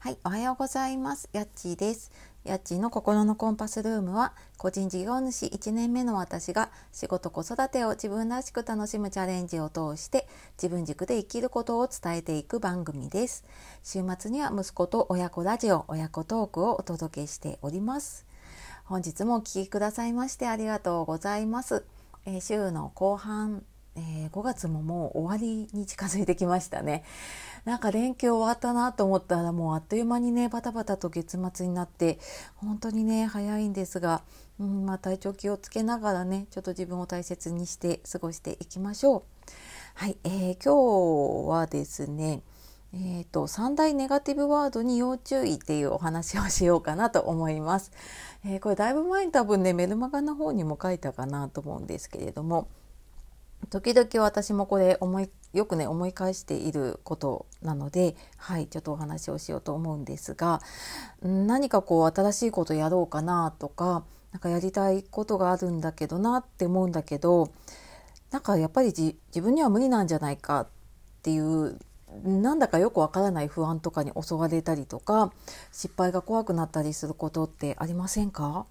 はい、おはようございます。やっちーです。やっちーの心のコンパスルームは、個人事業主1年目の私が仕事子育てを自分らしく楽しむチャレンジを通して自分軸で生きることを伝えていく番組です。週末には息子と親子ラジオ、親子トークをお届けしております。本日もお聴きくださいましてありがとうございます。えー、週の後半えー、5月ももう終わりに近づいてきましたねなんか連休終わったなと思ったらもうあっという間にねバタバタと月末になって本当にね早いんですが、うんまあ、体調気をつけながらねちょっと自分を大切にして過ごしていきましょう。はい、えー、今日はですねえーと、三大ネガティブワードに要注意っていうお話をしようかなと思います。えー、これだいぶ前に多分ねメルマガの方にも書いたかなと思うんですけれども時々私もこれ思いよくね思い返していることなのではいちょっとお話をしようと思うんですが何かこう新しいことやろうかなとか何かやりたいことがあるんだけどなって思うんだけどなんかやっぱり自分には無理なんじゃないかっていうなんだかよくわからない不安とかに襲われたりとか失敗が怖くなったりすることってありませんか？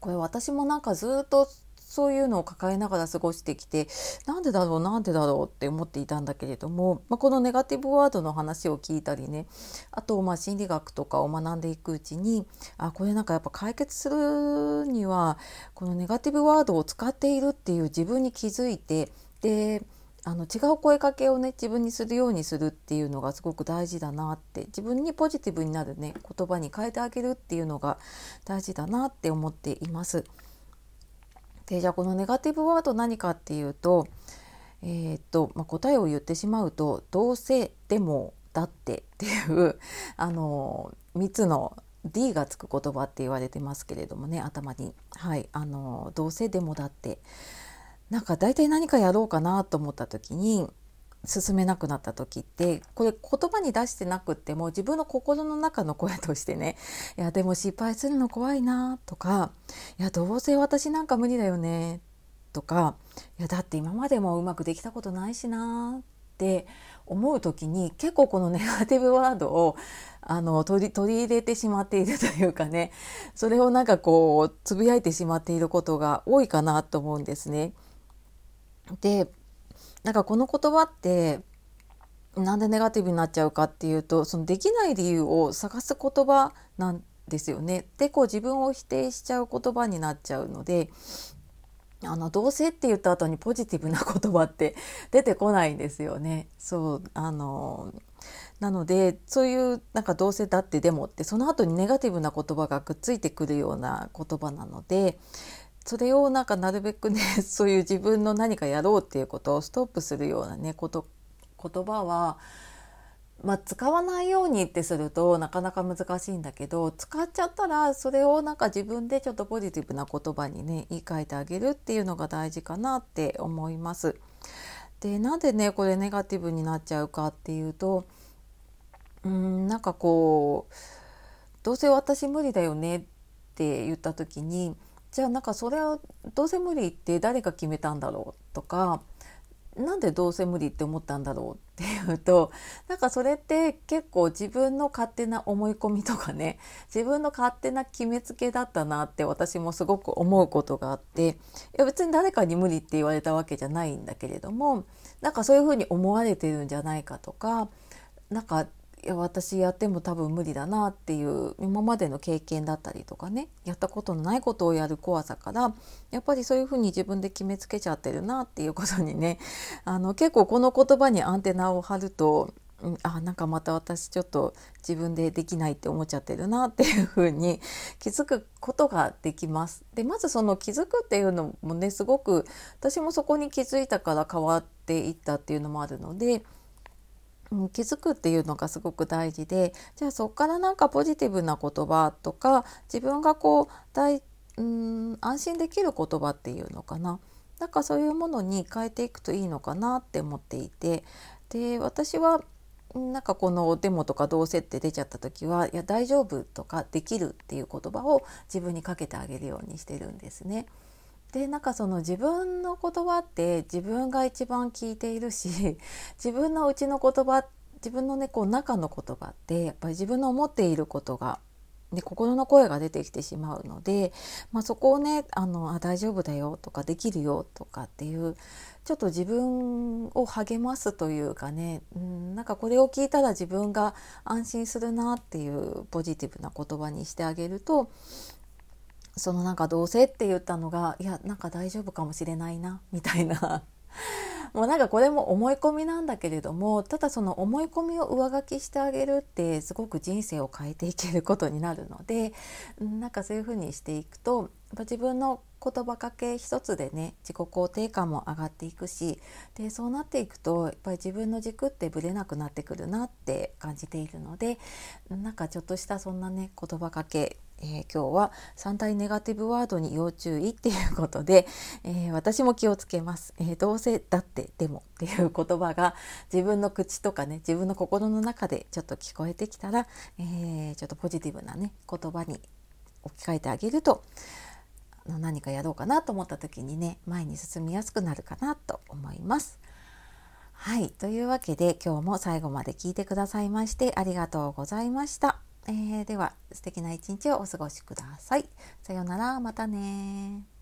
これ私もなんかずっとそういうのを抱えながら過ごしてきてなんでだろうなんでだろうって思っていたんだけれども、まあ、このネガティブワードの話を聞いたりねあとまあ心理学とかを学んでいくうちにあこれなんかやっぱ解決するにはこのネガティブワードを使っているっていう自分に気づいてであの違う声かけをね自分にするようにするっていうのがすごく大事だなって自分にポジティブになるね言葉に変えてあげるっていうのが大事だなって思っています。でじゃあこのネガティブワード何かっていうと,、えー、っとまあ、答えを言ってしまうと「どうせでもだって」っていう あの3つの D がつく言葉って言われてますけれどもね頭に。はいあのどうせでもだってなんか大体何かやろうかなと思った時に進めなくなった時ってこれ言葉に出してなくっても自分の心の中の声としてね「いやでも失敗するの怖いな」とか「いやどうせ私なんか無理だよね」とか「いやだって今までもうまくできたことないしな」って思う時に結構このネガティブワードをあの取り取り入れてしまっているというかねそれをなんかこうつぶやいてしまっていることが多いかなと思うんですね。でなんかこの言葉ってなんでネガティブになっちゃうかっていうとそのできない理由を探す言葉なんですよね。でこう自分を否定しちゃう言葉になっちゃうのであのどうせって言った後にポジティブな言葉って 出てこないんですよね。そうあのなのでそういうなんかどうせだってでもってその後にネガティブな言葉がくっついてくるような言葉なのでそれをなんかなるべくね そういう自分の何かやろうっていうことをストップするようなねこと言葉は、まあ、使わないようにってするとなかなか難しいんだけど使っちゃったらそれをなんか自分でちょっとポジティブな言葉にね言い換えてあげるっていうのが大事かなって思います。でなんでねこれネガティブになっちゃうかっていうとうんなんかこうどうせ私無理だよねって言った時にじゃあなんかそれをどうせ無理って誰が決めたんだろうとかなんでどうせ無理って思ったんだろうっていうと なんかそれって結構自分の勝手な思い込みとかね 自分の勝手な決めつけだったなって私もすごく思うことがあっていや別に誰かに無理って言われたわけじゃないんだけれどもなんかそういうふうに思われてるんじゃないかとかなんかいや私やっても多分無理だなっていう今までの経験だったりとかねやったことのないことをやる怖さからやっぱりそういうふうに自分で決めつけちゃってるなっていうことにね あの結構この言葉にアンテナを張るとん、あなんかまた私ちょっと自分でできないって思っちゃってるなっていうふうに気づくことができます。でまずその気づくっていうのもねすごく私もそこに気づいたから変わっていったっていうのもあるので、気づくっていうのがすごく大事でじゃあそこからなんかポジティブな言葉とか自分がこう大うん安心できる言葉っていうのかななんかそういうものに変えていくといいのかなって思っていてで私はなんかこのデモとかどうせって出ちゃった時は「いや大丈夫」とか「できる」っていう言葉を自分にかけてあげるようにしてるんですね。でなんかその自分の言葉って自分が一番聞いているし 自分のうちの言葉自分のねこう中の言葉ってやっぱり自分の思っていることがで心の声が出てきてしまうので、まあ、そこをねあのあ大丈夫だよとかできるよとかっていうちょっと自分を励ますというかね、うん、なんかこれを聞いたら自分が安心するなっていうポジティブな言葉にしてあげるとそのなんかどうせって言ったのがいやなんか大丈夫かもしれないなみたいな。もうなんかこれも思い込みなんだけれどもただその思い込みを上書きしてあげるってすごく人生を変えていけることになるのでなんかそういうふうにしていくと自分の言葉かけ一つでね自己肯定感も上がっていくしでそうなっていくとやっぱり自分の軸ってぶれなくなってくるなって感じているのでなんかちょっとしたそんなね言葉かけえー、今日は3大ネガティブワードに要注意っていうことで、えー、私も気をつけます、えー、どうせだってでもっていう言葉が自分の口とかね自分の心の中でちょっと聞こえてきたら、えちょっとポジティブなね言葉に置き換えてあげると何かやろうかなと思った時にね前に進みやすくなるかなと思います。はい。というわけで今日も最後まで聞いてくださいましてありがとうございました。えー、では素敵な一日をお過ごしください。さようなら、またね